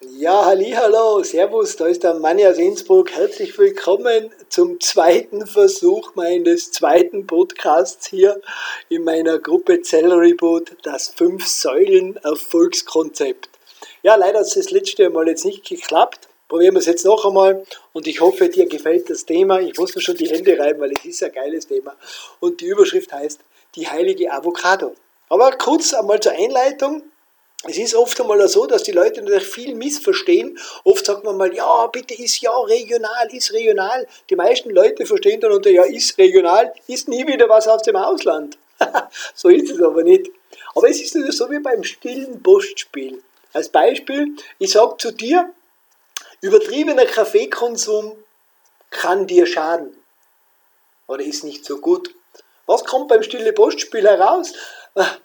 Ja, hallo, servus, da ist der Manni aus Innsbruck. Herzlich willkommen zum zweiten Versuch meines zweiten Podcasts hier in meiner Gruppe Celery Boot, das Fünf-Säulen-Erfolgskonzept. Ja, leider hat es das letzte Mal jetzt nicht geklappt. Probieren wir es jetzt noch einmal und ich hoffe, dir gefällt das Thema. Ich muss mir schon die Hände reiben, weil es ist ein geiles Thema. Und die Überschrift heißt die heilige Avocado. Aber kurz einmal zur Einleitung. Es ist oft einmal so, dass die Leute natürlich viel missverstehen. Oft sagt man mal, ja, bitte ist ja regional, ist regional. Die meisten Leute verstehen dann unter, ja, ist regional, ist nie wieder was aus dem Ausland. so ist es aber nicht. Aber es ist natürlich so wie beim stillen Postspiel. Als Beispiel, ich sage zu dir, übertriebener Kaffeekonsum kann dir schaden. Oder ist nicht so gut. Was kommt beim stille Postspiel heraus?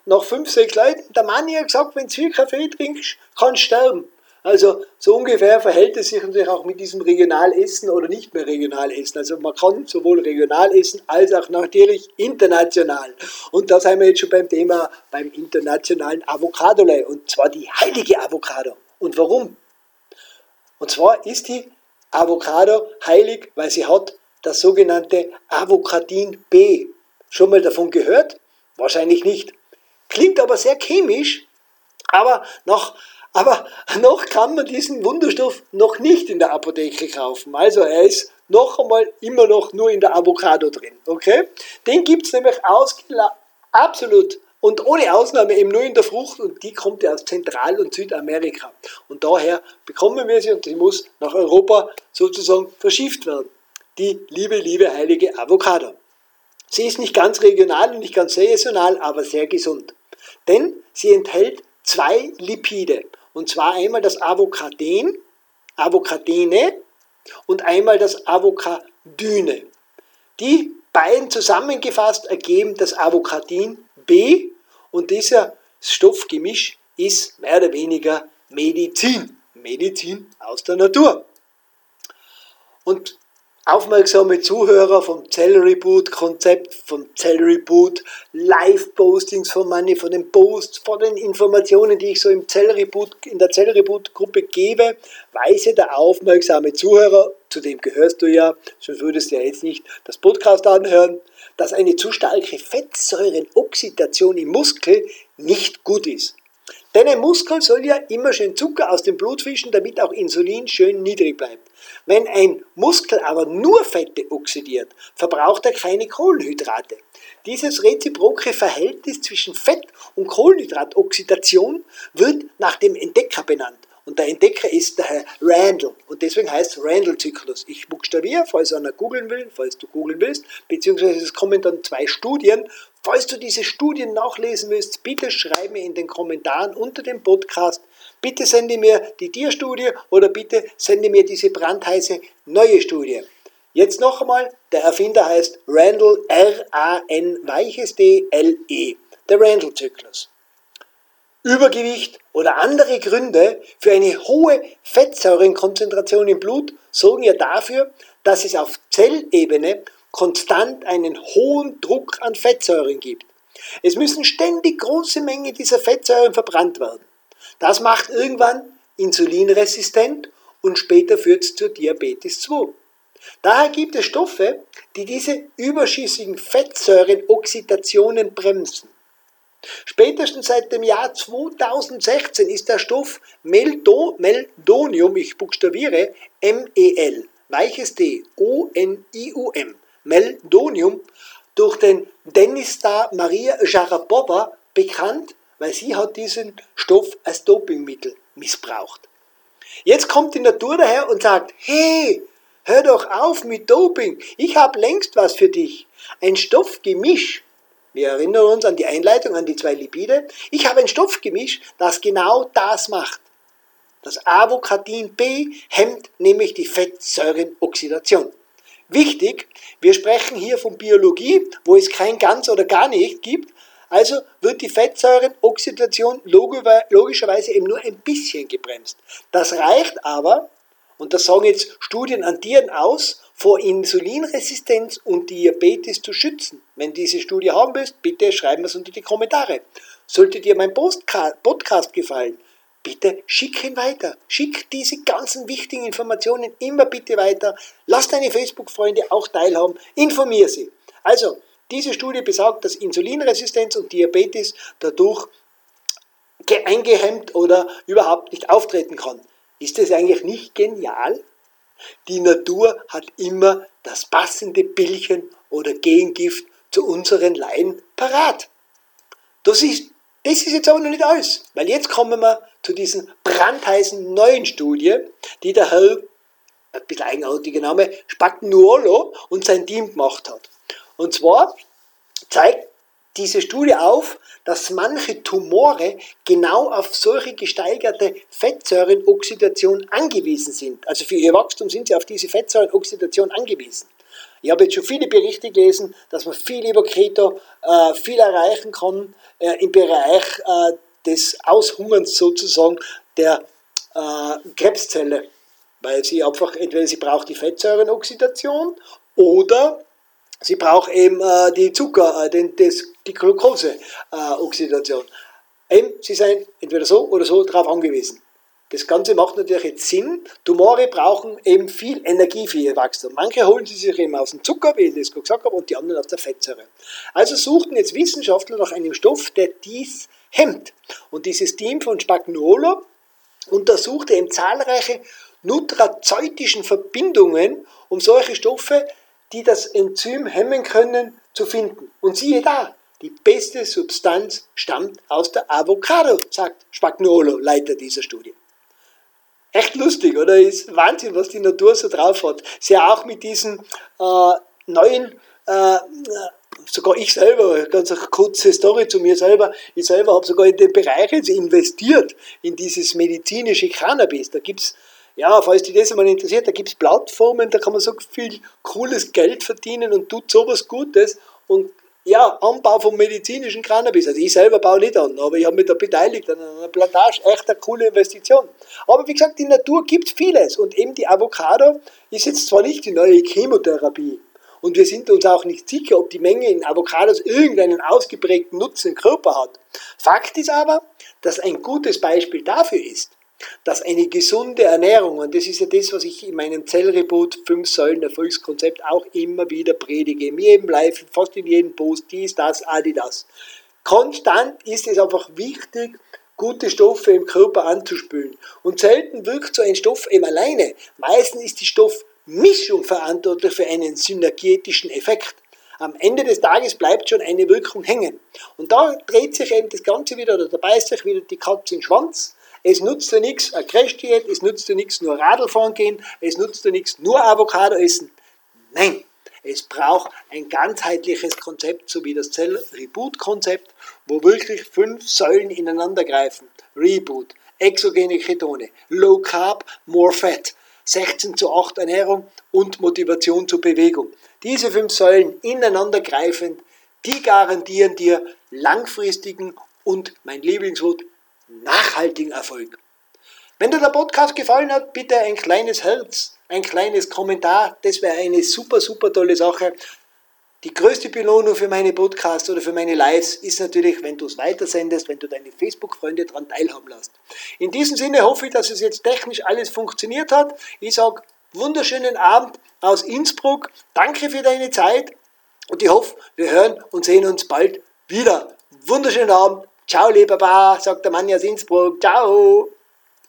Nach fünf, sechs Leuten, der Mann hat gesagt, wenn du viel Kaffee trinkst, kannst du sterben. Also so ungefähr verhält es sich natürlich auch mit diesem Regionalessen oder nicht mehr Regionalessen. Also man kann sowohl regional essen als auch natürlich international. Und da sind wir jetzt schon beim Thema beim internationalen Avocado. Und zwar die heilige Avocado. Und warum? Und zwar ist die Avocado heilig, weil sie hat das sogenannte Avocadin B. Schon mal davon gehört? Wahrscheinlich nicht. Klingt aber sehr chemisch, aber noch, aber noch kann man diesen Wunderstoff noch nicht in der Apotheke kaufen. Also er ist noch einmal immer noch nur in der Avocado drin. Okay? Den gibt es nämlich absolut und ohne Ausnahme eben nur in der Frucht und die kommt ja aus Zentral- und Südamerika. Und daher bekommen wir sie und sie muss nach Europa sozusagen verschifft werden. Die liebe, liebe heilige Avocado. Sie ist nicht ganz regional und nicht ganz saisonal, aber sehr gesund. Denn sie enthält zwei Lipide. Und zwar einmal das Avocaden, Avocadene und einmal das Avocadyne. Die beiden zusammengefasst ergeben das Avocadin B und dieser Stoffgemisch ist mehr oder weniger Medizin. Medizin aus der Natur. Und aufmerksame Zuhörer vom Celery Boot Konzept, vom Celery Boot Live-Postings von meine, von den Posts, von den Informationen, die ich so im Celery Boot, in der Celery Boot Gruppe gebe, weise der aufmerksame Zuhörer, zu dem gehörst du ja, sonst würdest du ja jetzt nicht das Podcast anhören, dass eine zu starke Fettsäurenoxidation im Muskel nicht gut ist. Denn ein Muskel soll ja immer schön Zucker aus dem Blut fischen, damit auch Insulin schön niedrig bleibt. Wenn ein Muskel aber nur Fette oxidiert, verbraucht er keine Kohlenhydrate. Dieses reziproke Verhältnis zwischen Fett- und Kohlenhydratoxidation wird nach dem Entdecker benannt. Und der Entdecker ist der Herr Randall. Und deswegen heißt es Randall-Zyklus. Ich buchstabiere, falls einer googeln will, falls du googeln willst, beziehungsweise es kommen dann zwei Studien. Falls du diese Studien nachlesen willst, bitte schreib mir in den Kommentaren unter dem Podcast. Bitte sende mir die Tierstudie oder bitte sende mir diese brandheiße neue Studie. Jetzt noch einmal, der Erfinder heißt Randall, R-A-N, weiches D-L-E. Der Randall-Zyklus. Übergewicht oder andere Gründe für eine hohe Fettsäurenkonzentration im Blut sorgen ja dafür, dass es auf Zellebene konstant einen hohen Druck an Fettsäuren gibt. Es müssen ständig große Mengen dieser Fettsäuren verbrannt werden. Das macht irgendwann insulinresistent und später führt es zur Diabetes 2. Daher gibt es Stoffe, die diese überschüssigen Fettsäurenoxidationen bremsen. Spätestens seit dem Jahr 2016 ist der Stoff Meldonium, ich buchstabiere MEL, weiches D, O-N-I-U-M, Meldonium, durch den Denista Maria Jarapova bekannt, weil sie hat diesen Stoff als Dopingmittel missbraucht. Jetzt kommt die Natur daher und sagt, hey, hör doch auf mit Doping, ich habe längst was für dich. Ein Stoffgemisch, wir erinnern uns an die Einleitung, an die zwei Lipide. Ich habe ein Stoffgemisch, das genau das macht. Das Avocadin B hemmt nämlich die Fettsäurenoxidation. Wichtig, wir sprechen hier von Biologie, wo es kein ganz oder gar nicht gibt. Also wird die Fettsäurenoxidation logischerweise eben nur ein bisschen gebremst. Das reicht aber, und das sagen jetzt Studien an Tieren aus, vor Insulinresistenz und Diabetes zu schützen. Wenn diese Studie haben willst, bitte schreiben es unter die Kommentare. Sollte dir mein Podcast gefallen, bitte schick ihn weiter. Schick diese ganzen wichtigen Informationen immer bitte weiter. Lass deine Facebook-Freunde auch teilhaben. Informier sie. Also, diese Studie besagt, dass Insulinresistenz und Diabetes dadurch eingehemmt oder überhaupt nicht auftreten kann. Ist das eigentlich nicht genial? Die Natur hat immer das passende Billchen oder Gengift zu unseren Laien parat. Das ist, das ist jetzt aber noch nicht alles, weil jetzt kommen wir zu diesen brandheißen neuen Studie, die der Herr, ein bisschen eigenartiger Name, Spagnuolo und sein Team gemacht hat. Und zwar zeigt diese Studie auf, dass manche Tumore genau auf solche gesteigerte Fettsäurenoxidation angewiesen sind. Also für ihr Wachstum sind sie auf diese Fettsäurenoxidation angewiesen. Ich habe jetzt schon viele Berichte gelesen, dass man viel über Keto äh, viel erreichen kann äh, im Bereich äh, des Aushungerns sozusagen der äh, Krebszelle. Weil sie einfach, entweder sie braucht die Fettsäurenoxidation oder sie braucht eben äh, die Zucker, äh, den, das, die Glukoseoxidation. eben, sie sind entweder so oder so darauf angewiesen. Das Ganze macht natürlich jetzt Sinn. Tumore brauchen eben viel Energie für ihr Wachstum. Manche holen sie sich eben aus dem Zucker, wie ich das gesagt habe, und die anderen aus der Fettsäure. Also suchten jetzt Wissenschaftler nach einem Stoff, der dies hemmt. Und dieses Team von Spagnuolo untersuchte eben zahlreiche nutrazeutischen Verbindungen, um solche Stoffe, die das Enzym hemmen können, zu finden. Und siehe da, die beste Substanz stammt aus der Avocado, sagt Spagnuolo, Leiter dieser Studie. Echt lustig, oder? Ist Wahnsinn, was die Natur so drauf hat. Sie auch mit diesen äh, neuen äh, sogar ich selber, ganz eine kurze Story zu mir selber, ich selber habe sogar in den Bereich jetzt investiert, in dieses medizinische Cannabis. Da gibt es, ja, falls dich das einmal interessiert, da gibt es Plattformen, da kann man so viel cooles Geld verdienen und tut sowas Gutes. Und ja, Anbau vom medizinischen Cannabis. Also ich selber baue nicht an, aber ich habe mich da beteiligt an einer Plantage. Echt eine coole Investition. Aber wie gesagt, die Natur gibt vieles. Und eben die Avocado ist jetzt zwar nicht die neue Chemotherapie, und wir sind uns auch nicht sicher, ob die Menge in Avocados irgendeinen ausgeprägten Nutzen im Körper hat. Fakt ist aber, dass ein gutes Beispiel dafür ist, dass eine gesunde Ernährung, und das ist ja das, was ich in meinem Zellreboot 5 Säulen Erfolgskonzept auch immer wieder predige, in jedem Live, fast in jedem Post, dies, das, Adidas. Konstant ist es einfach wichtig, gute Stoffe im Körper anzuspülen. Und selten wirkt so ein Stoff eben alleine. Meistens ist die Stoff Mischung verantwortlich für einen synergetischen Effekt. Am Ende des Tages bleibt schon eine Wirkung hängen. Und da dreht sich eben das Ganze wieder, oder da beißt sich wieder die Katze in den Schwanz. Es nutzt dir nichts, ein Crash-Diät, es nutzt dir nichts, nur Radl fahren gehen, es nutzt dir nichts, nur Avocado essen. Nein, es braucht ein ganzheitliches Konzept, so wie das Zell-Reboot-Konzept, wo wirklich fünf Säulen ineinander greifen. Reboot, exogene Ketone, Low Carb, More Fat, 16 zu 8 Ernährung und Motivation zur Bewegung. Diese fünf Säulen ineinander greifend, die garantieren dir langfristigen und mein Lieblingswort nachhaltigen Erfolg. Wenn dir der Podcast gefallen hat, bitte ein kleines Herz, ein kleines Kommentar, das wäre eine super, super tolle Sache. Die größte Belohnung für meine Podcasts oder für meine Lives ist natürlich, wenn du es weitersendest, wenn du deine Facebook-Freunde daran teilhaben lässt. In diesem Sinne hoffe ich, dass es jetzt technisch alles funktioniert hat. Ich sage wunderschönen Abend aus Innsbruck. Danke für deine Zeit und ich hoffe, wir hören und sehen uns bald wieder. Wunderschönen Abend. Ciao, lieber Ba, sagt der Mann aus Innsbruck. Ciao.